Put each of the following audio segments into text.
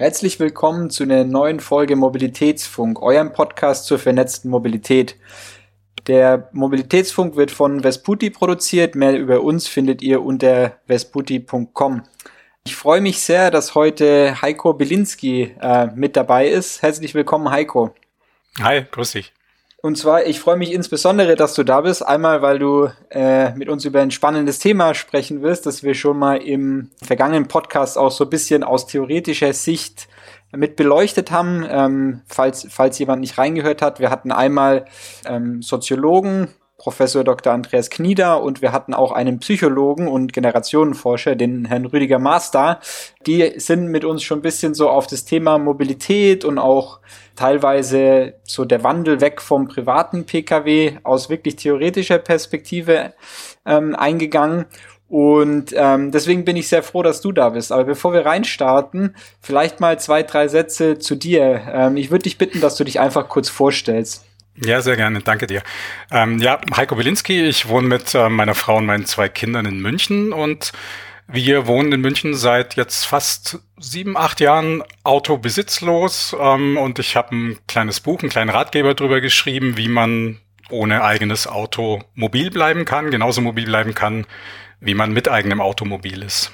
Herzlich willkommen zu einer neuen Folge Mobilitätsfunk, eurem Podcast zur vernetzten Mobilität. Der Mobilitätsfunk wird von Vesputi produziert. Mehr über uns findet ihr unter vesputi.com. Ich freue mich sehr, dass heute Heiko Bilinski äh, mit dabei ist. Herzlich willkommen, Heiko. Hi, grüß dich. Und zwar, ich freue mich insbesondere, dass du da bist. Einmal, weil du äh, mit uns über ein spannendes Thema sprechen wirst, das wir schon mal im vergangenen Podcast auch so ein bisschen aus theoretischer Sicht mit beleuchtet haben. Ähm, falls, falls jemand nicht reingehört hat, wir hatten einmal ähm, Soziologen, Professor Dr. Andreas Knieder und wir hatten auch einen Psychologen und Generationenforscher, den Herrn Rüdiger Master. Die sind mit uns schon ein bisschen so auf das Thema Mobilität und auch teilweise so der Wandel weg vom privaten Pkw aus wirklich theoretischer Perspektive ähm, eingegangen. Und ähm, deswegen bin ich sehr froh, dass du da bist. Aber bevor wir reinstarten, vielleicht mal zwei, drei Sätze zu dir. Ähm, ich würde dich bitten, dass du dich einfach kurz vorstellst. Ja, sehr gerne. Danke dir. Ähm, ja, Heiko Wilinski. Ich wohne mit äh, meiner Frau und meinen zwei Kindern in München und wir wohnen in München seit jetzt fast sieben, acht Jahren autobesitzlos ähm, und ich habe ein kleines Buch, einen kleinen Ratgeber darüber geschrieben, wie man ohne eigenes Auto mobil bleiben kann, genauso mobil bleiben kann, wie man mit eigenem Automobil ist.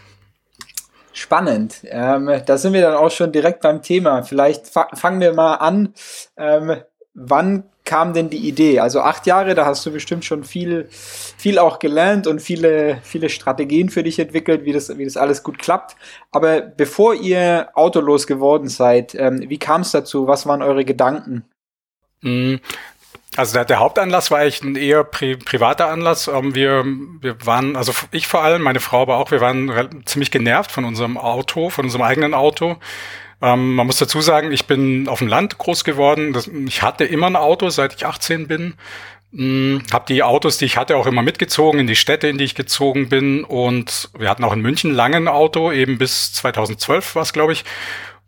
Spannend. Ähm, da sind wir dann auch schon direkt beim Thema. Vielleicht fa fangen wir mal an. Ähm, wann kam denn die Idee? Also acht Jahre, da hast du bestimmt schon viel, viel auch gelernt und viele, viele Strategien für dich entwickelt, wie das, wie das alles gut klappt. Aber bevor ihr autolos geworden seid, ähm, wie kam es dazu? Was waren eure Gedanken? Mm, also der, der Hauptanlass war eigentlich ein eher pri privater Anlass. Ähm, wir, wir waren, also ich vor allem, meine Frau aber auch, wir waren ziemlich genervt von unserem Auto, von unserem eigenen Auto. Ähm, man muss dazu sagen, ich bin auf dem Land groß geworden. Das, ich hatte immer ein Auto, seit ich 18 bin. Hm, habe die Autos, die ich hatte, auch immer mitgezogen in die Städte, in die ich gezogen bin. Und wir hatten auch in München lange ein Auto, eben bis 2012 war es, glaube ich.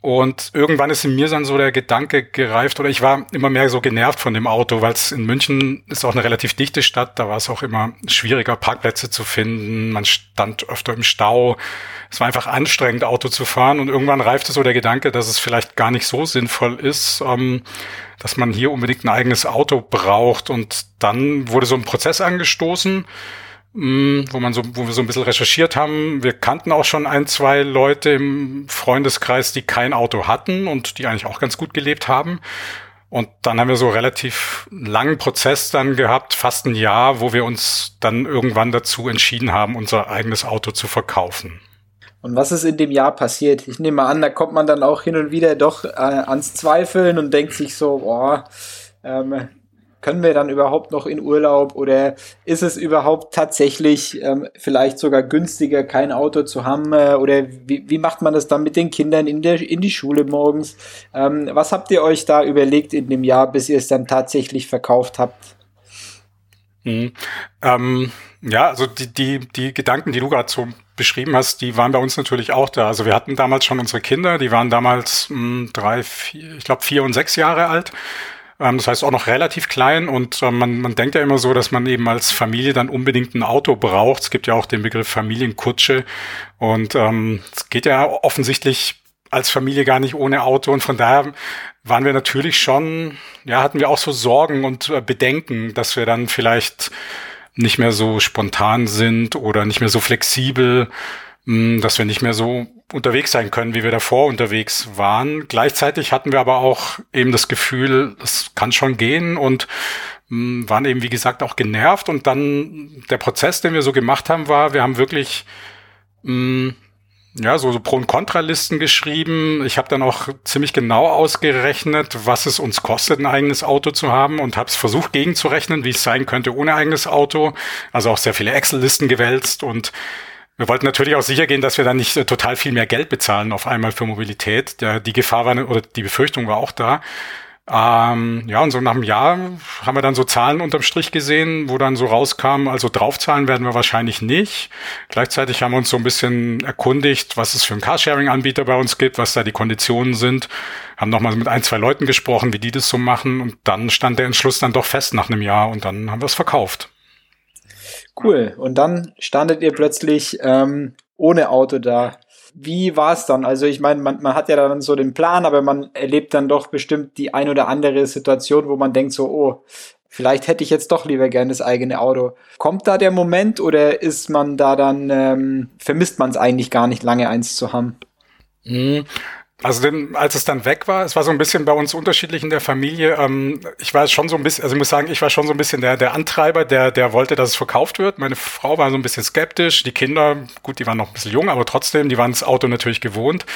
Und irgendwann ist in mir dann so der Gedanke gereift, oder ich war immer mehr so genervt von dem Auto, weil es in München ist auch eine relativ dichte Stadt, da war es auch immer schwieriger, Parkplätze zu finden. Man stand öfter im Stau. Es war einfach anstrengend, Auto zu fahren. Und irgendwann reifte so der Gedanke, dass es vielleicht gar nicht so sinnvoll ist, ähm, dass man hier unbedingt ein eigenes Auto braucht. Und dann wurde so ein Prozess angestoßen wo man so, wo wir so ein bisschen recherchiert haben. Wir kannten auch schon ein, zwei Leute im Freundeskreis, die kein Auto hatten und die eigentlich auch ganz gut gelebt haben. Und dann haben wir so relativ langen Prozess dann gehabt, fast ein Jahr, wo wir uns dann irgendwann dazu entschieden haben, unser eigenes Auto zu verkaufen. Und was ist in dem Jahr passiert? Ich nehme an, da kommt man dann auch hin und wieder doch äh, ans Zweifeln und denkt sich so, boah, ähm, können wir dann überhaupt noch in Urlaub oder ist es überhaupt tatsächlich ähm, vielleicht sogar günstiger, kein Auto zu haben? Äh, oder wie, wie macht man das dann mit den Kindern in, der, in die Schule morgens? Ähm, was habt ihr euch da überlegt in dem Jahr, bis ihr es dann tatsächlich verkauft habt? Mhm. Ähm, ja, also die, die, die Gedanken, die du gerade so beschrieben hast, die waren bei uns natürlich auch da. Also wir hatten damals schon unsere Kinder, die waren damals mh, hm, drei, vier, ich glaube vier und sechs Jahre alt. Ähm, das heißt auch noch relativ klein und äh, man, man denkt ja immer so, dass man eben als Familie dann unbedingt ein Auto braucht. Es gibt ja auch den Begriff Familienkutsche und ähm, es geht ja offensichtlich als Familie gar nicht ohne Auto und von daher waren wir natürlich schon, ja, hatten wir auch so Sorgen und äh, Bedenken, dass wir dann vielleicht nicht mehr so spontan sind oder nicht mehr so flexibel, hm, dass wir nicht mehr so unterwegs sein können, wie wir davor unterwegs waren. Gleichzeitig hatten wir aber auch eben das Gefühl, es kann schon gehen und mh, hm, waren eben, wie gesagt, auch genervt. Und dann der Prozess, den wir so gemacht haben, war, wir haben wirklich mh, hm, ja, so, so Pro- und Kontralisten geschrieben. Ich habe dann auch ziemlich genau ausgerechnet, was es uns kostet, ein eigenes Auto zu haben und habe es versucht gegenzurechnen, wie es sein könnte ohne eigenes Auto. Also auch sehr viele Excel-Listen gewälzt und wir wollten natürlich auch sicher gehen, dass wir dann nicht äh, total viel mehr Geld bezahlen auf einmal für Mobilität. Der, die Gefahr war oder die Befürchtung war auch da. Ähm, ja, und so nach einem Jahr haben wir dann so Zahlen unterm Strich gesehen, wo dann so rauskam, also draufzahlen werden wir wahrscheinlich nicht. Gleichzeitig haben wir uns so ein bisschen erkundigt, was es für einen Carsharing-Anbieter bei uns gibt, was da die Konditionen sind. Haben nochmal mit ein, zwei Leuten gesprochen, wie die das so machen. Und dann stand der Entschluss dann doch fest nach einem Jahr und dann haben wir es verkauft. Cool. Und dann standet ihr plötzlich ähm, ohne Auto da. Wie war es dann? Also ich meine, man, man hat ja dann so den Plan, aber man erlebt dann doch bestimmt die ein oder andere Situation, wo man denkt so, oh, vielleicht hätte ich jetzt doch lieber gern das eigene Auto. Kommt da der Moment oder ist man da dann, ähm, vermisst man es eigentlich gar nicht lange eins zu haben? Mhm. Also denn, als es dann weg war, es war so ein bisschen bei uns unterschiedlich in der Familie. Ähm, ich war schon so ein bisschen, also ich muss sagen, ich war schon so ein bisschen der, der Antreiber, der, der wollte, dass es verkauft wird. Meine Frau war so ein bisschen skeptisch. Die Kinder, gut, die waren noch ein bisschen jung, aber trotzdem, die waren das Auto natürlich gewohnt.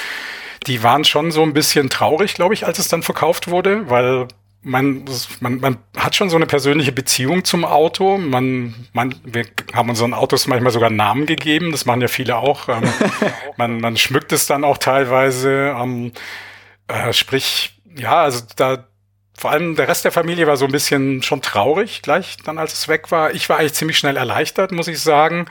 Die waren schon so ein bisschen traurig, glaube ich, als es dann verkauft wurde, weil man, man, man hat schon so eine persönliche Beziehung zum Auto. Man, man, wir haben unseren Autos manchmal sogar Namen gegeben. Das machen ja viele auch. Ähm, man, man schmückt es dann auch teilweise. Ähm, äh, sprich, ja, also da, vor allem der Rest der Familie war so ein bisschen schon traurig gleich dann, als es weg war. Ich war eigentlich ziemlich schnell erleichtert, muss ich sagen.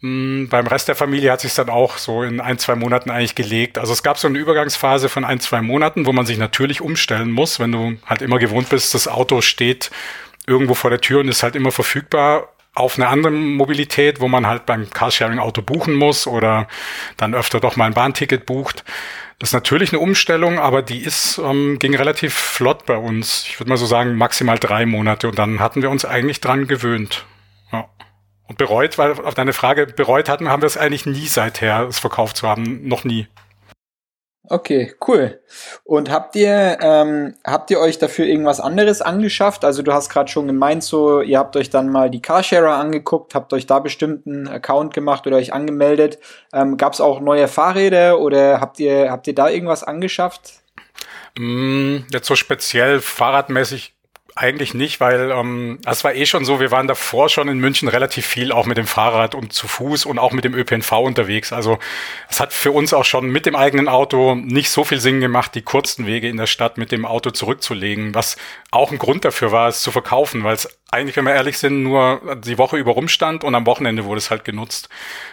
Hm, beim Rest der Familie hat sich dann auch so in ein, zwei Monaten eigentlich gelegt. Also es gab so eine Übergangsphase von ein, zwei Monaten, wo man sich natürlich umstellen muss, wenn du halt immer gewohnt bist, das Auto steht irgendwo vor der Tür und ist halt immer verfügbar auf eine andere Mobilität, wo man halt beim Carsharing-Auto buchen muss oder dann öfter doch mal ein Bahnticket bucht. Das ist natürlich eine Umstellung, aber die ist, ähm, ging relativ flott bei uns. Ich würde mal so sagen, maximal drei Monate und dann hatten wir uns eigentlich dran gewöhnt. Und bereut, weil auf deine Frage bereut hatten, haben wir es eigentlich nie seither, es verkauft zu haben. Noch nie. Okay, cool. Und habt ihr ähm, habt ihr euch dafür irgendwas anderes angeschafft? Also du hast gerade schon gemeint, so ihr habt euch dann mal die Carsharer angeguckt, habt euch da bestimmten Account gemacht oder euch angemeldet. Ähm, Gab es auch neue Fahrräder oder habt ihr habt ihr da irgendwas angeschafft? Mm, jetzt so speziell fahrradmäßig eigentlich nicht, weil ähm, es war eh schon so, wir waren davor schon in München relativ viel auch mit dem Fahrrad und zu Fuß und auch mit dem ÖPNV unterwegs. Also es hat für uns auch schon mit dem eigenen Auto nicht so viel Sinn gemacht, die kurzen Wege in der Stadt mit dem Auto zurückzulegen, was auch ein Grund dafür war, es zu verkaufen, weil es eigentlich, wenn wir ehrlich sind, nur die Woche über rumstand und am Wochenende wurde es halt genutzt.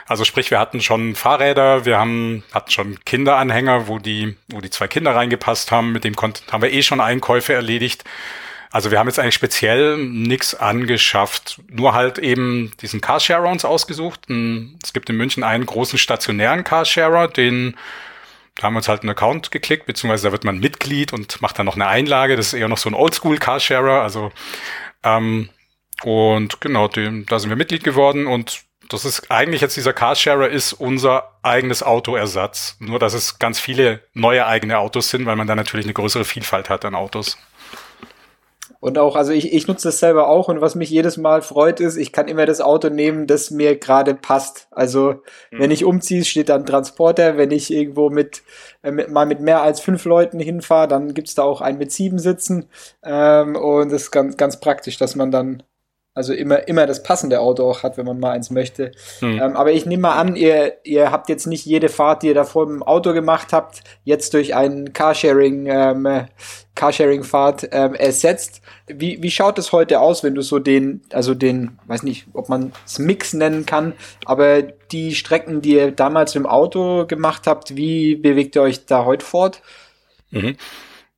Also sprich, wir hatten schon Fahrräder, wir haben, hatten schon Kinderanhänger, wo die, wo die zwei Kinder reingepasst haben, mit dem konnten, haben wir eh schon Einkäufe erledigt. Also wir haben jetzt eigentlich speziell nichts angeschafft, nur halt eben diesen Carsharer uns ausgesucht. Es gibt in München einen großen stationären Carsharer, den da haben wir uns halt einen Account geklickt, beziehungsweise da wird man Mitglied und macht dann noch eine Einlage. Das ist eher noch so ein Oldschool Carsharer. Also ähm, und genau, dem, da sind wir Mitglied geworden und das ist eigentlich jetzt dieser Carsharer ist unser eigenes Autoersatz. Nur dass es ganz viele neue eigene Autos sind, weil man da natürlich eine größere Vielfalt hat an Autos. Und auch, also ich, ich nutze das selber auch und was mich jedes Mal freut ist, ich kann immer das Auto nehmen, das mir gerade passt. Also mhm. wenn ich umziehe, steht da ein Transporter. Wenn ich irgendwo mit, äh, mit mal mit mehr als fünf Leuten hinfahre, dann gibt's da auch einen mit sieben Sitzen. Ähm, und das ist ganz, ganz praktisch, dass man dann also immer, immer das passende Auto auch hat, wenn man mal eins möchte. Mhm. Ähm, aber ich nehme mal an, ihr, ihr habt jetzt nicht jede Fahrt, die ihr davor im Auto gemacht habt, jetzt durch einen Carsharing, ähm, Carsharing-Fahrt ähm, ersetzt. Wie, wie schaut es heute aus, wenn du so den, also den, weiß nicht, ob man es Mix nennen kann, aber die Strecken, die ihr damals im Auto gemacht habt, wie bewegt ihr euch da heute fort? Mhm.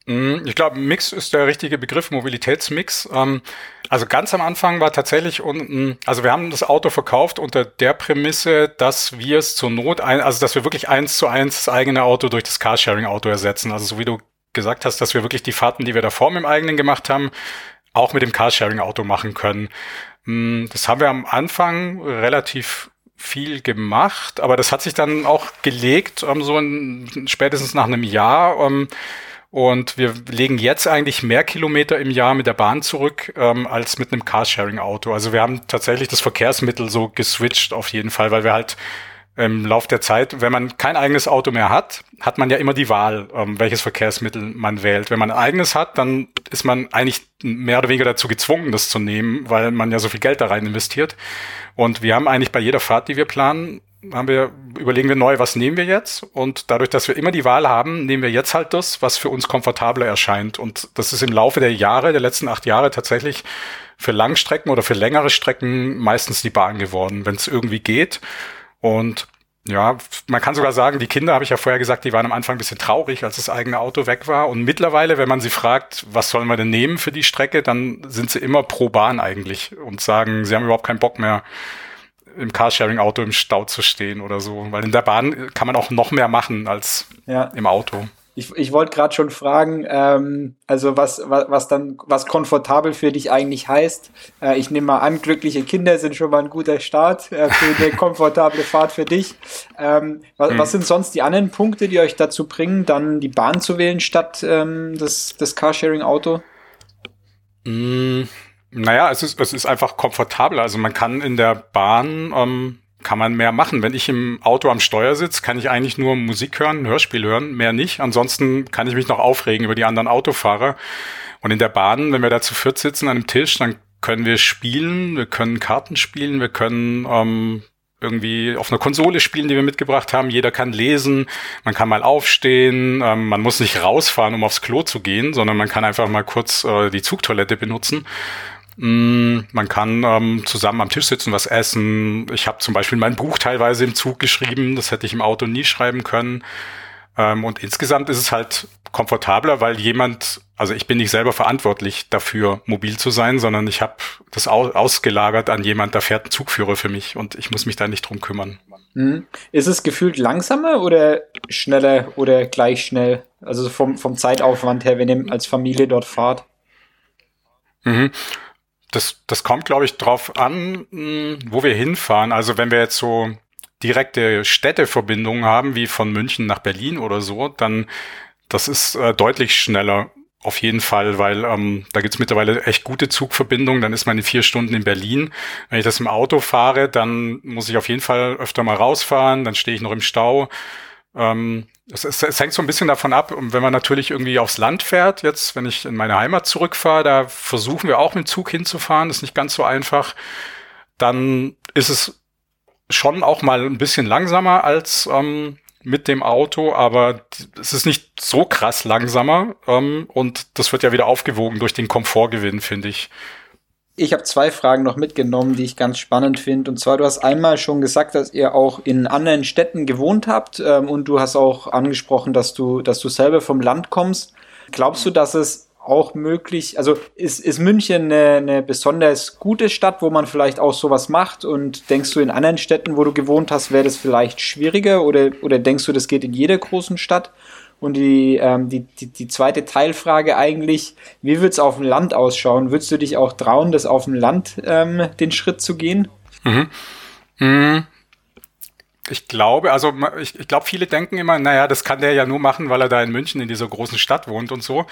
Mhm, ich glaube, Mix ist der richtige Begriff, Mobilitätsmix. Ähm, also ganz am Anfang war tatsächlich unten, also wir haben das Auto verkauft unter der Prämisse, dass wir es zur Not, ein, also dass wir wirklich eins zu eins das eigene Auto durch das Carsharing-Auto ersetzen. Also so wie du gesagt hast, dass wir wirklich die Fahrten, die wir davor mit dem eigenen gemacht haben, auch mit dem Carsharing-Auto machen können. Mhm, das haben wir am Anfang relativ viel gemacht, aber das hat sich dann auch gelegt, um, so in, spätestens nach einem Jahr. Und wir legen jetzt eigentlich mehr Kilometer im Jahr mit der Bahn zurück ähm, als mit einem Carsharing-Auto. Also wir haben tatsächlich das Verkehrsmittel so geswitcht auf jeden Fall, weil wir halt im Lauf der Zeit, wenn man kein eigenes Auto mehr hat, hat man ja immer die Wahl, ähm, welches Verkehrsmittel man wählt. Wenn man ein eigenes hat, dann ist man eigentlich mehr oder weniger dazu gezwungen, das zu nehmen, weil man ja so viel Geld da rein investiert. Und wir haben eigentlich bei jeder Fahrt, die wir planen, haben wir, überlegen wir neu, was nehmen wir jetzt? Und dadurch, dass wir immer die Wahl haben, nehmen wir jetzt halt das, was für uns komfortabler erscheint. Und das ist im Laufe der Jahre, der letzten acht Jahre tatsächlich für Langstrecken oder für längere Strecken meistens die Bahn geworden, wenn es irgendwie geht. Und ja, man kann sogar sagen, die Kinder, habe ich ja vorher gesagt, die waren am Anfang ein bisschen traurig, als das eigene Auto weg war. Und mittlerweile, wenn man sie fragt, was sollen wir denn nehmen für die Strecke, dann sind sie immer pro Bahn eigentlich und sagen, sie haben überhaupt keinen Bock mehr, im Carsharing-Auto im Stau zu stehen oder so. Weil in der Bahn kann man auch noch mehr machen als ja. im Auto. Ich, ich wollte gerade schon fragen, ähm, also was, was, was dann, was komfortabel für dich eigentlich heißt. Äh, ich nehme mal an, glückliche Kinder sind schon mal ein guter Start äh, für eine komfortable Fahrt für dich. Ähm, was, hm. was sind sonst die anderen Punkte, die euch dazu bringen, dann die Bahn zu wählen statt ähm, das, das Carsharing-Auto? Hm, naja, es ist, es ist einfach komfortabler. Also man kann in der Bahn ähm, kann man mehr machen. Wenn ich im Auto am Steuer sitze, kann ich eigentlich nur Musik hören, Hörspiel hören, mehr nicht. Ansonsten kann ich mich noch aufregen über die anderen Autofahrer. Und in der Bahn, wenn wir da zu viert sitzen an einem Tisch, dann können wir spielen, wir können Karten spielen, wir können ähm, irgendwie auf einer Konsole spielen, die wir mitgebracht haben. Jeder kann lesen, man kann mal aufstehen, ähm, man muss nicht rausfahren, um aufs Klo zu gehen, sondern man kann einfach mal kurz äh, die Zugtoilette benutzen. Mm, man kann ähm, zusammen am Tisch sitzen, was essen. Ich habe zum Beispiel mein Buch teilweise im Zug geschrieben, das hätte ich im Auto nie schreiben können. Ähm, und insgesamt ist es halt komfortabler, weil jemand, also ich bin nicht selber verantwortlich dafür, mobil zu sein, sondern ich habe das ausgelagert an jemand, da fährt ein Zugführer für mich und ich muss mich da nicht drum kümmern. Mhm. Ist es gefühlt langsamer oder schneller oder gleich schnell? Also vom, vom Zeitaufwand her, wenn ihr als Familie dort fahrt? Mhm das, das kommt, glaube ich, drauf an, hm, wo wir hinfahren. Also wenn wir jetzt so direkte Städteverbindungen haben, wie von München nach Berlin oder so, dann das ist äh, deutlich schneller. Auf jeden Fall, weil ähm, da gibt's mittlerweile echt gute Zugverbindungen. Dann ist man in vier Stunden in Berlin. Wenn ich das im Auto fahre, dann muss ich auf jeden Fall öfter mal rausfahren. Dann stehe ich noch im Stau. Ähm, es, es, es, hängt so ein bisschen davon ab, wenn man natürlich irgendwie aufs Land fährt, jetzt, wenn ich in meine Heimat zurückfahre, da versuchen wir auch mit dem Zug hinzufahren, ist nicht ganz so einfach, dann ist es schon auch mal ein bisschen langsamer als ähm, mit dem Auto, aber es ist nicht so krass langsamer ähm, und das wird ja wieder aufgewogen durch den Komfortgewinn, finde ich. Ich habe zwei Fragen noch mitgenommen, die ich ganz spannend finde. Und zwar, du hast einmal schon gesagt, dass ihr auch in anderen Städten gewohnt habt ähm, und du hast auch angesprochen, dass du, dass du selber vom Land kommst. Glaubst du, dass es auch möglich, also ist, ist München eine, eine besonders gute Stadt, wo man vielleicht auch sowas macht? Und denkst du in anderen Städten, wo du gewohnt hast, wäre das vielleicht schwieriger? Oder, oder denkst du, das geht in jeder großen Stadt? Und die, ähm, die, die, die zweite Teilfrage eigentlich, wie wird's auf dem Land ausschauen? Würdest du dich auch trauen, das auf dem Land ähm, den Schritt zu gehen? Mhm. Mhm. Ich glaube, also ich, ich glaube, viele denken immer, naja, das kann der ja nur machen, weil er da in München in dieser großen Stadt wohnt und so.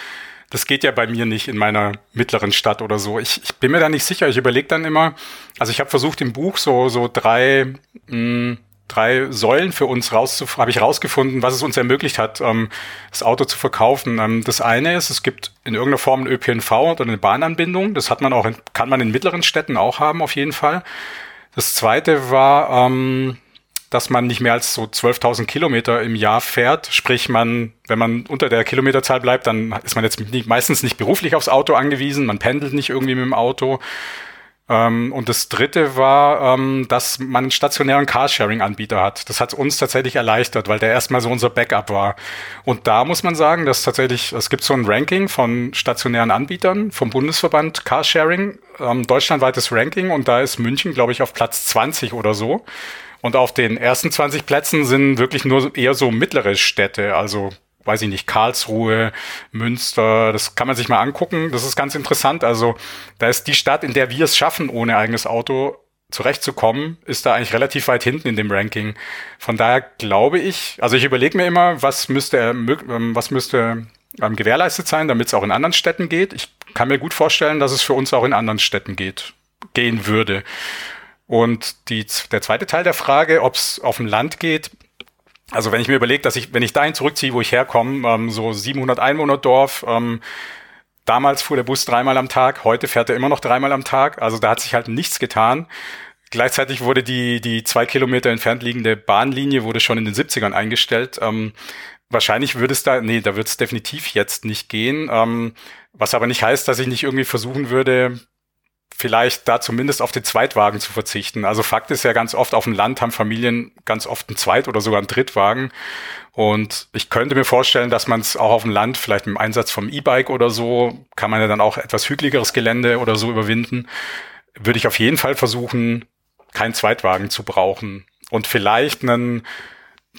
Das geht ja bei mir nicht in meiner mittleren Stadt oder so. Ich, ich bin mir da nicht sicher. Ich überlege dann immer, also ich habe versucht im Buch so, so drei mh, hm, drei Säulen für uns raus habe ich rausgefunden, was es uns ermöglicht hat, ähm, das Auto zu verkaufen. Ähm, das eine ist, es gibt in irgendeiner Form ein ÖPNV oder eine Bahnanbindung. Das hat man auch, in, kann man in mittleren Städten auch haben, auf jeden Fall. Das zweite war, ähm, dass man nicht mehr als so 12.000 Kilometer im Jahr fährt. Sprich, man, wenn man unter der Kilometerzahl bleibt, dann ist man jetzt nicht, meistens nicht beruflich aufs Auto angewiesen. Man pendelt nicht irgendwie mit dem Auto. Ähm, und das dritte war, ähm, dass man einen stationären Carsharing-Anbieter hat. Das hat uns tatsächlich erleichtert, weil der erstmal so unser Backup war. Und da muss man sagen, dass tatsächlich, es gibt so ein Ranking von stationären Anbietern vom Bundesverband Carsharing, ähm, deutschlandweites Ranking und da ist München, glaube ich, auf Platz 20 oder so. Und auf den ersten 20 Plätzen sind wirklich nur eher so mittlere Städte, also weiß ich nicht, Karlsruhe, Münster, das kann man sich mal angucken. Das ist ganz interessant. Also da ist die Stadt, in der wir es schaffen, ohne eigenes Auto zurechtzukommen, ist da eigentlich relativ weit hinten in dem Ranking. Von daher glaube ich, also ich überlege mir immer, was müsste, ähm, was müsste ähm, gewährleistet sein, damit es auch in anderen Städten geht. Ich kann mir gut vorstellen, dass es für uns auch in anderen Städten geht, gehen würde. Und die, der zweite Teil der Frage, ob es auf dem Land geht, also wenn ich mir überlege, dass ich, wenn ich dahin zurückziehe, wo ich herkomme, ähm, so 700 Einwohner Dorf, ähm, damals fuhr der Bus dreimal am Tag, heute fährt er immer noch dreimal am Tag, also da hat sich halt nichts getan. Gleichzeitig wurde die, die zwei Kilometer entfernt liegende Bahnlinie wurde schon in den 70ern eingestellt. Ähm, wahrscheinlich würde es da, nee, da wird es definitiv jetzt nicht gehen. Ähm, was aber nicht heißt, dass ich nicht irgendwie versuchen würde, vielleicht da zumindest auf den Zweitwagen zu verzichten. Also Fakt ist ja ganz oft, auf dem Land haben Familien ganz oft einen Zweit- oder sogar einen Drittwagen. Und ich könnte mir vorstellen, dass man es auch auf dem Land, vielleicht mit dem Einsatz vom E-Bike oder so, kann man ja dann auch etwas hügeligeres Gelände oder so überwinden. Würde ich auf jeden Fall versuchen, keinen Zweitwagen zu brauchen und vielleicht einen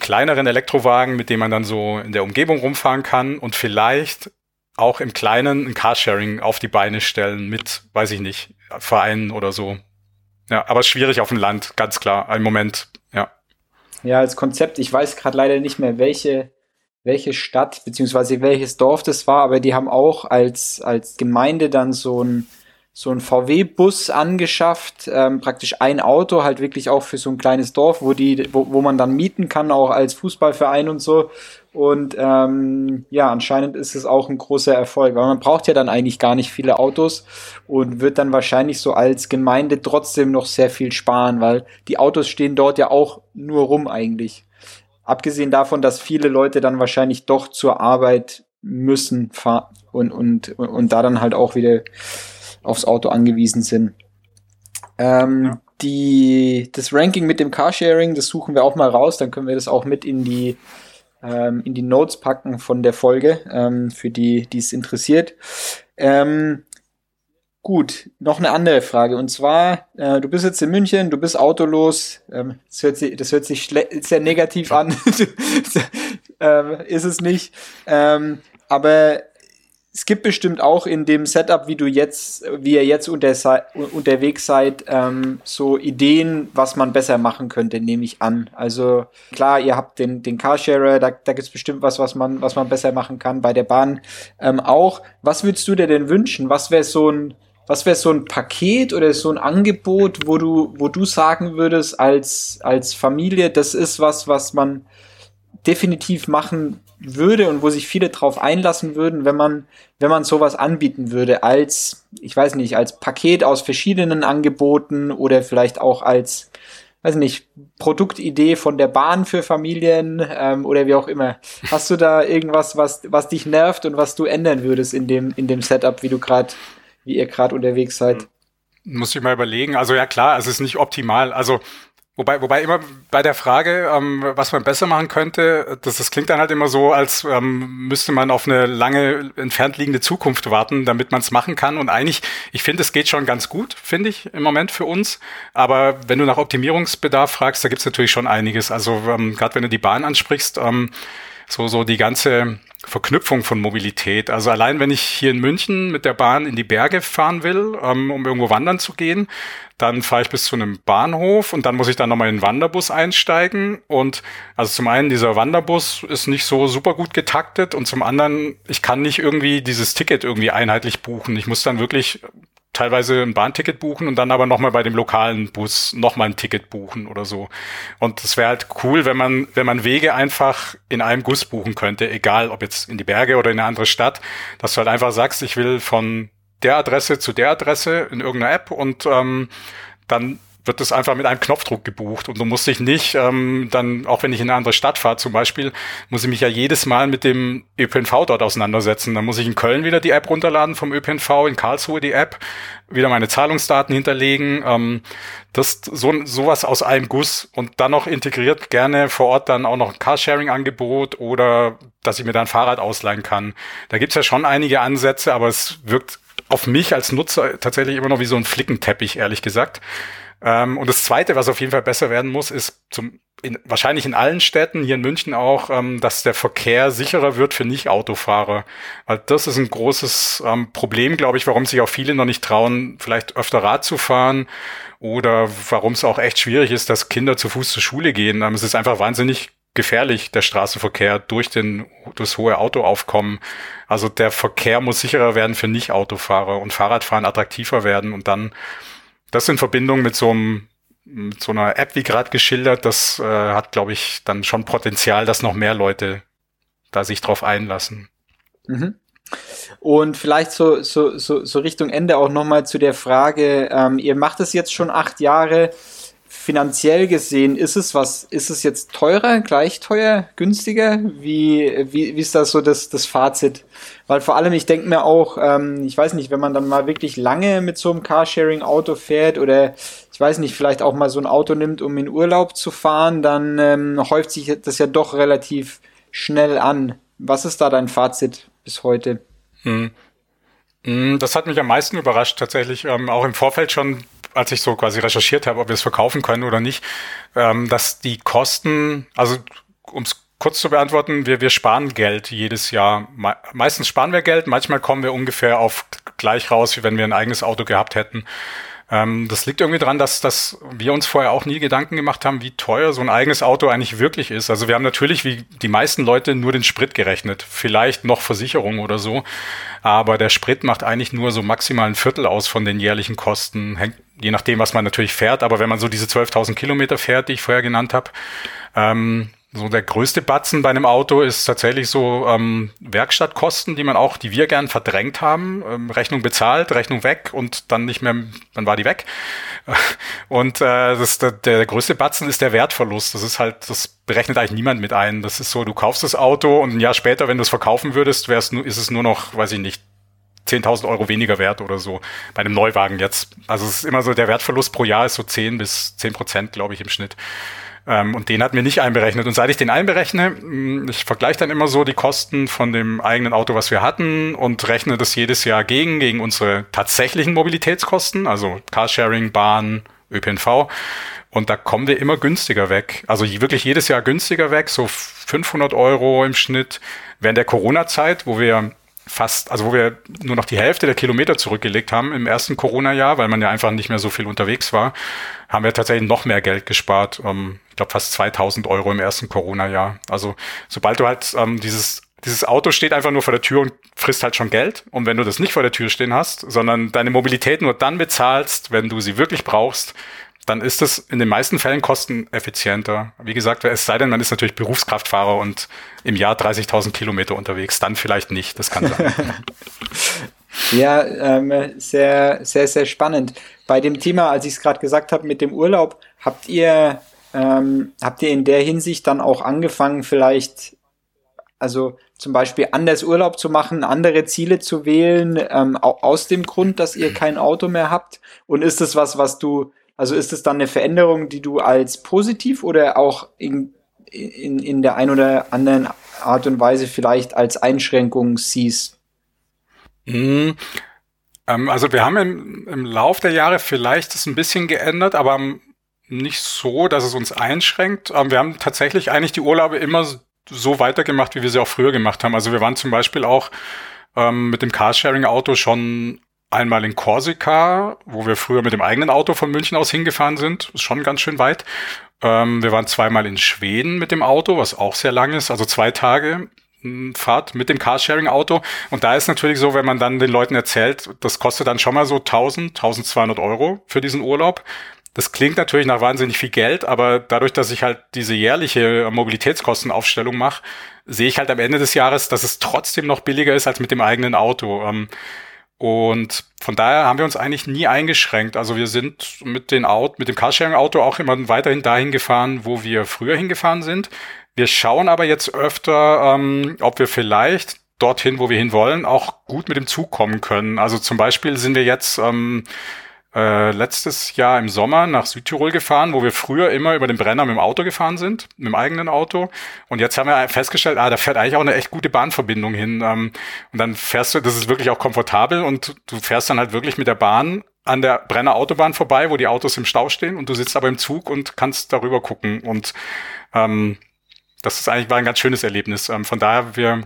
kleineren Elektrowagen, mit dem man dann so in der Umgebung rumfahren kann und vielleicht auch im Kleinen ein Carsharing auf die Beine stellen mit, weiß ich nicht, Vereinen oder so. Ja, aber schwierig auf dem Land, ganz klar, im Moment, ja. Ja, als Konzept, ich weiß gerade leider nicht mehr, welche, welche Stadt beziehungsweise welches Dorf das war, aber die haben auch als, als Gemeinde dann so ein so ein VW-Bus angeschafft, ähm, praktisch ein Auto, halt wirklich auch für so ein kleines Dorf, wo die, wo, wo man dann mieten kann, auch als Fußballverein und so. Und ähm, ja, anscheinend ist es auch ein großer Erfolg, weil man braucht ja dann eigentlich gar nicht viele Autos und wird dann wahrscheinlich so als Gemeinde trotzdem noch sehr viel sparen, weil die Autos stehen dort ja auch nur rum eigentlich. Abgesehen davon, dass viele Leute dann wahrscheinlich doch zur Arbeit müssen fahren und, und, und, und da dann halt auch wieder aufs Auto angewiesen sind. Ähm, ja. die, das Ranking mit dem Carsharing, das suchen wir auch mal raus, dann können wir das auch mit in die, ähm, in die Notes packen von der Folge, ähm, für die, die es interessiert. Ähm, gut, noch eine andere Frage. Und zwar, äh, du bist jetzt in München, du bist autolos. Ähm, das, hört sich, das hört sich sehr negativ an. ähm, ist es nicht. Ähm, aber es gibt bestimmt auch in dem Setup, wie du jetzt, wie ihr jetzt unter, unterwegs seid, ähm, so Ideen, was man besser machen könnte, nehme ich an. Also klar, ihr habt den, den Carsharer, da, da gibt es bestimmt was, was man, was man besser machen kann. Bei der Bahn ähm, auch. Was würdest du dir denn wünschen? Was wäre so ein, was wäre so ein Paket oder so ein Angebot, wo du, wo du sagen würdest als, als Familie, das ist was, was man definitiv machen würde und wo sich viele drauf einlassen würden, wenn man, wenn man sowas anbieten würde als, ich weiß nicht, als Paket aus verschiedenen Angeboten oder vielleicht auch als, weiß nicht, Produktidee von der Bahn für Familien ähm, oder wie auch immer. Hast du da irgendwas, was, was dich nervt und was du ändern würdest in dem, in dem Setup, wie du gerade, wie ihr gerade unterwegs seid? Muss ich mal überlegen. Also ja klar, es ist nicht optimal. Also Wobei, wobei immer bei der Frage, ähm, was man besser machen könnte, das, das klingt dann halt immer so, als ähm, müsste man auf eine lange entfernt liegende Zukunft warten, damit man es machen kann. Und eigentlich, ich finde, es geht schon ganz gut, finde ich, im Moment für uns. Aber wenn du nach Optimierungsbedarf fragst, da gibt es natürlich schon einiges. Also ähm, gerade wenn du die Bahn ansprichst, ähm, so, so die ganze Verknüpfung von Mobilität. Also allein wenn ich hier in München mit der Bahn in die Berge fahren will, ähm, um irgendwo wandern zu gehen, dann fahre ich bis zu einem Bahnhof und dann muss ich dann nochmal in den Wanderbus einsteigen. Und also zum einen, dieser Wanderbus ist nicht so super gut getaktet und zum anderen, ich kann nicht irgendwie dieses Ticket irgendwie einheitlich buchen. Ich muss dann wirklich teilweise ein Bahnticket buchen und dann aber nochmal bei dem lokalen Bus nochmal ein Ticket buchen oder so. Und es wäre halt cool, wenn man, wenn man Wege einfach in einem Guss buchen könnte, egal ob jetzt in die Berge oder in eine andere Stadt, dass du halt einfach sagst, ich will von der Adresse zu der Adresse in irgendeiner App und ähm, dann wird das einfach mit einem Knopfdruck gebucht und du musst dich nicht ähm, dann, auch wenn ich in eine andere Stadt fahre zum Beispiel, muss ich mich ja jedes Mal mit dem ÖPNV dort auseinandersetzen. Dann muss ich in Köln wieder die App runterladen vom ÖPNV, in Karlsruhe die App, wieder meine Zahlungsdaten hinterlegen. Ähm, das so sowas aus einem Guss und dann noch integriert gerne vor Ort dann auch noch ein Carsharing-Angebot oder dass ich mir dann ein Fahrrad ausleihen kann. Da gibt's ja schon einige Ansätze, aber es wirkt auf mich als Nutzer tatsächlich immer noch wie so ein Flickenteppich, ehrlich gesagt. Ähm, und das Zweite, was auf jeden Fall besser werden muss, ist zum, in, wahrscheinlich in allen Städten, hier in München auch, ähm, dass der Verkehr sicherer wird für Nicht-Autofahrer. Weil das ist ein großes ähm, Problem, glaube ich, warum sich auch viele noch nicht trauen, vielleicht öfter Rad zu fahren oder warum es auch echt schwierig ist, dass Kinder zu Fuß zur Schule gehen. Ähm, es ist einfach wahnsinnig gefährlich, der Straßenverkehr durch den, das hohe Autoaufkommen. Also der Verkehr muss sicherer werden für Nicht-Autofahrer und Fahrradfahren attraktiver werden und dann das in Verbindung mit so einem mit so einer App wie gerade geschildert, das äh, hat, glaube ich, dann schon Potenzial, dass noch mehr Leute da sich drauf einlassen. Mhm. Und vielleicht so, so, so, so Richtung Ende auch nochmal zu der Frage, ähm, ihr macht es jetzt schon acht Jahre finanziell gesehen, ist es was, ist es jetzt teurer, gleich teuer, günstiger? Wie, wie, wie ist das so das, das Fazit? Weil vor allem, ich denke mir auch, ähm, ich weiß nicht, wenn man dann mal wirklich lange mit so einem Carsharing-Auto fährt oder ich weiß nicht, vielleicht auch mal so ein Auto nimmt, um in Urlaub zu fahren, dann ähm, häuft sich das ja doch relativ schnell an. Was ist da dein Fazit bis heute? Hm. hm das hat mich am meisten überrascht, tatsächlich. Ähm, auch im Vorfeld schon als ich so quasi recherchiert habe, ob wir es verkaufen können oder nicht, ähm, dass die Kosten, also um es kurz zu beantworten, wir, wir sparen Geld jedes Jahr. Me meistens sparen wir Geld, manchmal kommen wir ungefähr auf gleich raus, wie wenn wir ein eigenes Auto gehabt hätten. Ähm, das liegt irgendwie dran, dass, dass wir uns vorher auch nie Gedanken gemacht haben, wie teuer so ein eigenes Auto eigentlich wirklich ist. Also wir haben natürlich, wie die meisten Leute, nur den Sprit gerechnet. Vielleicht noch Versicherung oder so. Aber der Sprit macht eigentlich nur so maximal ein Viertel aus von den jährlichen Kosten. Hängt, je nachdem, was man natürlich fährt. Aber wenn man so diese 12.000 Kilometer fährt, die ich vorher genannt habe, ähm, so der größte Batzen bei einem Auto ist tatsächlich so ähm, Werkstattkosten, die man auch, die wir gern verdrängt haben. Ähm, Rechnung bezahlt, Rechnung weg und dann nicht mehr, dann war die weg. Und äh, das, der, der größte Batzen ist der Wertverlust. Das ist halt, das berechnet eigentlich niemand mit ein. Das ist so, du kaufst das Auto und ein Jahr später, wenn du es verkaufen würdest, wär's, ist es nur noch, weiß ich nicht, 10.000 Euro weniger wert oder so bei einem Neuwagen jetzt. Also es ist immer so, der Wertverlust pro Jahr ist so 10 bis 10 Prozent, glaube ich, im Schnitt. Ähm, und den hat mir nicht einberechnet. Und seit ich den einberechne, mm, ich vergleiche dann immer so die Kosten von dem eigenen Auto, was wir hatten und rechne das jedes Jahr gegen, gegen unsere tatsächlichen Mobilitätskosten, also Carsharing, Bahn, ÖPNV. Und da kommen wir immer günstiger weg. Also wirklich jedes Jahr günstiger weg, so 500 Euro im Schnitt. Während der Corona-Zeit, wo wir fast, also wo wir nur noch die Hälfte der Kilometer zurückgelegt haben im ersten Corona-Jahr, weil man ja einfach nicht mehr so viel unterwegs war, haben wir tatsächlich noch mehr Geld gespart. Ähm, ich glaube fast 2000 Euro im ersten Corona-Jahr. Also sobald du halt ähm, dieses dieses Auto steht einfach nur vor der Tür und frisst halt schon Geld. Und wenn du das nicht vor der Tür stehen hast, sondern deine Mobilität nur dann bezahlst, wenn du sie wirklich brauchst, dann ist es in den meisten Fällen kosteneffizienter. Wie gesagt, es sei denn, man ist natürlich Berufskraftfahrer und im Jahr 30.000 Kilometer unterwegs, dann vielleicht nicht, das kann sein. ja, ähm, sehr, sehr, sehr spannend. Bei dem Thema, als ich es gerade gesagt habe mit dem Urlaub, habt ihr, ähm, habt ihr in der Hinsicht dann auch angefangen, vielleicht, also zum Beispiel anders Urlaub zu machen, andere Ziele zu wählen, ähm, aus dem Grund, dass ihr kein Auto mehr habt? Und ist das was, was du also ist es dann eine Veränderung, die du als positiv oder auch in, in, in der ein oder anderen Art und Weise vielleicht als Einschränkung siehst? Mhm. Ähm, also wir haben im, im Lauf der Jahre vielleicht das ein bisschen geändert, aber nicht so, dass es uns einschränkt. Ähm, wir haben tatsächlich eigentlich die Urlaube immer so weitergemacht, wie wir sie auch früher gemacht haben. Also wir waren zum Beispiel auch ähm, mit dem Carsharing-Auto schon einmal in Korsika, wo wir früher mit dem eigenen Auto von München aus hingefahren sind. Ist schon ganz schön weit. Ähm, wir waren zweimal in Schweden mit dem Auto, was auch sehr lang ist, also zwei Tage hm, Fahrt mit dem Carsharing-Auto. Und da ist natürlich so, wenn man dann den Leuten erzählt, das kostet dann schon mal so 1000, 1200 Euro für diesen Urlaub. Das klingt natürlich nach wahnsinnig viel Geld, aber dadurch, dass ich halt diese jährliche Mobilitätskostenaufstellung mache, sehe ich halt am Ende des Jahres, dass es trotzdem noch billiger ist als mit dem eigenen Auto. Ähm, und von daher haben wir uns eigentlich nie eingeschränkt. Also wir sind mit, den Auto, mit dem Carsharing-Auto auch immer weiterhin dahin gefahren, wo wir früher hingefahren sind. Wir schauen aber jetzt öfter, ähm, ob wir vielleicht dorthin, wo wir hinwollen, auch gut mit dem Zug kommen können. Also zum Beispiel sind wir jetzt ähm, äh, letztes Jahr im Sommer nach Südtirol gefahren, wo wir früher immer über den Brenner mit dem Auto gefahren sind, mit dem eigenen Auto. Und jetzt haben wir festgestellt, ah, da fährt eigentlich auch eine echt gute Bahnverbindung hin. Ähm, und dann fährst du, das ist wirklich auch komfortabel und du fährst dann halt wirklich mit der Bahn an der Brenner Autobahn vorbei, wo die Autos im Stau stehen und du sitzt aber im Zug und kannst darüber gucken. Und ähm, das ist eigentlich war ein ganz schönes Erlebnis. Ähm, von daher, wir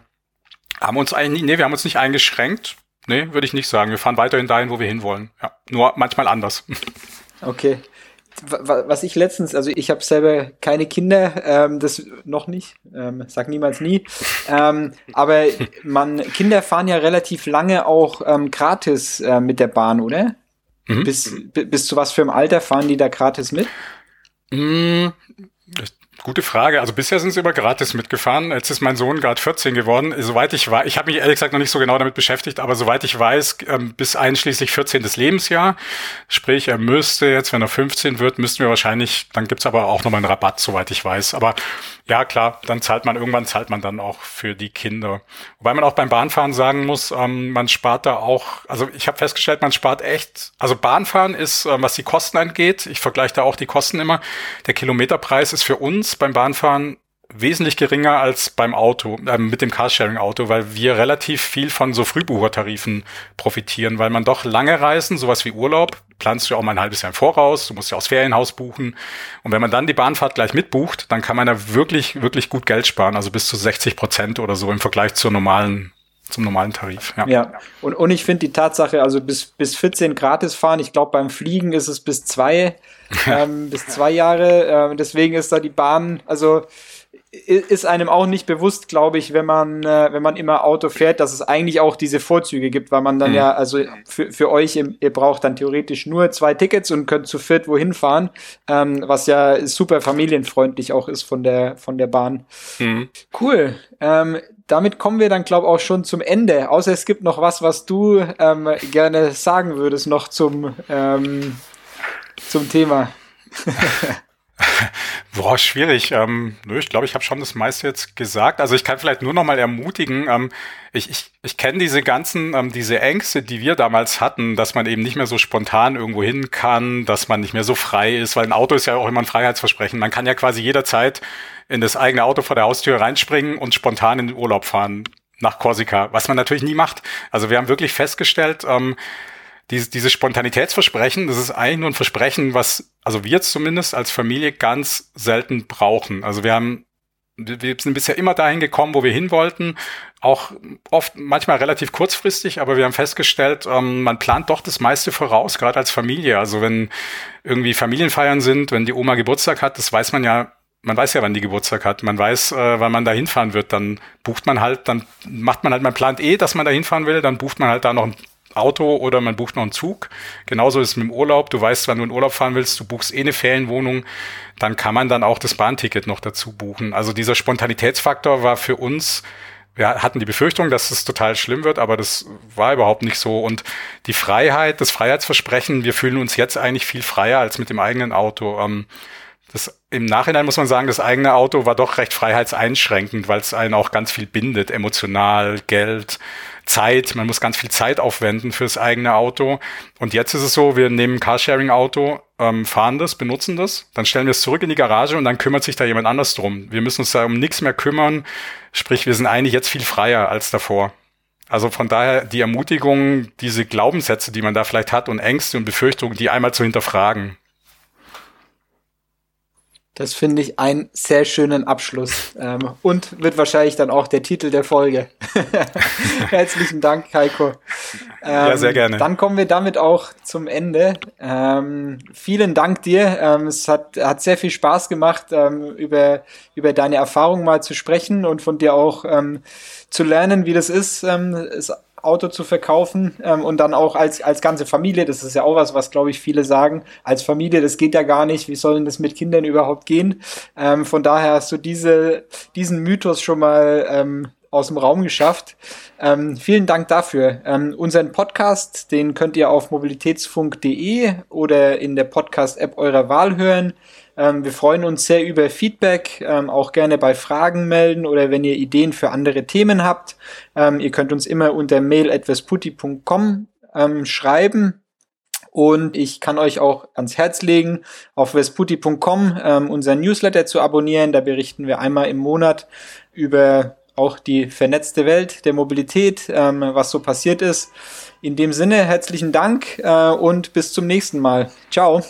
haben uns eigentlich, nee, wir haben uns nicht eingeschränkt. Nee, würde ich nicht sagen. Wir fahren weiterhin dahin, wo wir hinwollen. Ja, nur manchmal anders. Okay. Was ich letztens, also ich habe selber keine Kinder, ähm, das noch nicht, ähm, sag niemals nie. Ähm, aber man, Kinder fahren ja relativ lange auch ähm, gratis äh, mit der Bahn, oder? Mhm. Bis, bis zu was für einem Alter fahren die da gratis mit? Mhm. Gute Frage. Also bisher sind sie immer gratis mitgefahren. Jetzt ist mein Sohn gerade 14 geworden. Soweit ich weiß, ich habe mich ehrlich gesagt noch nicht so genau damit beschäftigt, aber soweit ich weiß, ähm, bis einschließlich 14. Lebensjahr. Sprich, er müsste jetzt, wenn er 15 wird, müssten wir wahrscheinlich, dann gibt's aber auch nochmal einen Rabatt, soweit ich weiß. Aber ja, klar, dann zahlt man, irgendwann zahlt man dann auch für die Kinder. Wobei man auch beim Bahnfahren sagen muss, ähm, man spart da auch, also ich habe festgestellt, man spart echt, also Bahnfahren ist, ähm, was die Kosten angeht, ich vergleiche da auch die Kosten immer, der Kilometerpreis ist für uns beim Bahnfahren wesentlich geringer als beim Auto, äh, mit dem Carsharing-Auto, weil wir relativ viel von so Frühbuchertarifen profitieren, weil man doch lange Reisen, sowas wie Urlaub, planst du auch mal ein halbes Jahr im Voraus, du musst ja aus Ferienhaus buchen. Und wenn man dann die Bahnfahrt gleich mitbucht, dann kann man da wirklich, wirklich gut Geld sparen, also bis zu 60 Prozent oder so im Vergleich zur normalen zum normalen Tarif. Ja, ja. und, und ich finde die Tatsache, also bis, bis 14 gratis fahren, ich glaube beim Fliegen ist es bis zwei, ähm, bis zwei Jahre, äh, deswegen ist da die Bahn, also ist einem auch nicht bewusst, glaube ich, wenn man, äh, wenn man immer Auto fährt, dass es eigentlich auch diese Vorzüge gibt, weil man dann mhm. ja, also für, für euch, ihr braucht dann theoretisch nur zwei Tickets und könnt zu viert wohin fahren, ähm, was ja super familienfreundlich auch ist von der, von der Bahn. Mhm. Cool. Ähm, damit kommen wir dann, glaube ich, auch schon zum Ende. Außer es gibt noch was, was du ähm, gerne sagen würdest, noch zum, ähm, zum Thema. Boah, schwierig. Ähm, nö, ich glaube, ich habe schon das meiste jetzt gesagt. Also ich kann vielleicht nur noch mal ermutigen. Ähm, ich ich, ich kenne diese ganzen, ähm, diese Ängste, die wir damals hatten, dass man eben nicht mehr so spontan irgendwo hin kann, dass man nicht mehr so frei ist, weil ein Auto ist ja auch immer ein Freiheitsversprechen. Man kann ja quasi jederzeit in das eigene Auto vor der Haustür reinspringen und spontan in den Urlaub fahren nach Korsika, was man natürlich nie macht. Also wir haben wirklich festgestellt, ähm, dieses, dieses Spontanitätsversprechen, das ist eigentlich nur ein Versprechen, was, also wir zumindest als Familie ganz selten brauchen. Also wir haben, wir sind bisher immer dahin gekommen, wo wir hin wollten, auch oft, manchmal relativ kurzfristig, aber wir haben festgestellt, ähm, man plant doch das meiste voraus, gerade als Familie. Also wenn irgendwie Familienfeiern sind, wenn die Oma Geburtstag hat, das weiß man ja man weiß ja, wann die Geburtstag hat. Man weiß, äh, wann man da hinfahren wird. Dann bucht man halt, dann macht man halt, man plant eh, dass man da hinfahren will, dann bucht man halt da noch Auto oder man bucht noch einen Zug. Genauso ist es mit dem Urlaub. Du weißt, wann du in Urlaub fahren willst, du buchst eh eine Ferienwohnung, dann kann man dann auch das Bahnticket noch dazu buchen. Also dieser Spontanitätsfaktor war für uns, wir hatten die Befürchtung, dass es total schlimm wird, aber das war überhaupt nicht so. Und die Freiheit, das Freiheitsversprechen, wir fühlen uns jetzt eigentlich viel freier als mit dem eigenen Auto. Ähm, das, Im Nachhinein muss man sagen, das eigene Auto war doch recht freiheitseinschränkend, weil es einen auch ganz viel bindet, emotional, Geld, Zeit. Man muss ganz viel Zeit aufwenden fürs eigene Auto. Und jetzt ist es so, wir nehmen ein Carsharing-Auto, ähm, fahren das, benutzen das, dann stellen wir es zurück in die Garage und dann kümmert sich da jemand anders drum. Wir müssen uns da um nichts mehr kümmern. Sprich, wir sind eigentlich jetzt viel freier als davor. Also von daher die Ermutigung, diese Glaubenssätze, die man da vielleicht hat und Ängste und Befürchtungen, die einmal zu hinterfragen. Das finde ich einen sehr schönen Abschluss ähm, und wird wahrscheinlich dann auch der Titel der Folge. Herzlichen Dank, Heiko. Ähm, ja, sehr gerne. Dann kommen wir damit auch zum Ende. Ähm, vielen Dank dir. Ähm, es hat, hat sehr viel Spaß gemacht, ähm, über, über deine Erfahrungen mal zu sprechen und von dir auch ähm, zu lernen, wie das ist, ähm, es Auto zu verkaufen ähm, und dann auch als, als ganze Familie, das ist ja auch was, was glaube ich viele sagen, als Familie, das geht ja gar nicht, wie soll denn das mit Kindern überhaupt gehen? Ähm, von daher hast du diese, diesen Mythos schon mal ähm, aus dem Raum geschafft. Ähm, vielen Dank dafür. Ähm, unseren Podcast, den könnt ihr auf mobilitätsfunk.de oder in der Podcast-App eurer Wahl hören. Ähm, wir freuen uns sehr über Feedback, ähm, auch gerne bei Fragen melden oder wenn ihr Ideen für andere Themen habt. Ähm, ihr könnt uns immer unter mail.vesputi.com ähm, schreiben. Und ich kann euch auch ans Herz legen, auf vesputi.com ähm, unseren Newsletter zu abonnieren. Da berichten wir einmal im Monat über auch die vernetzte Welt der Mobilität, ähm, was so passiert ist. In dem Sinne, herzlichen Dank äh, und bis zum nächsten Mal. Ciao.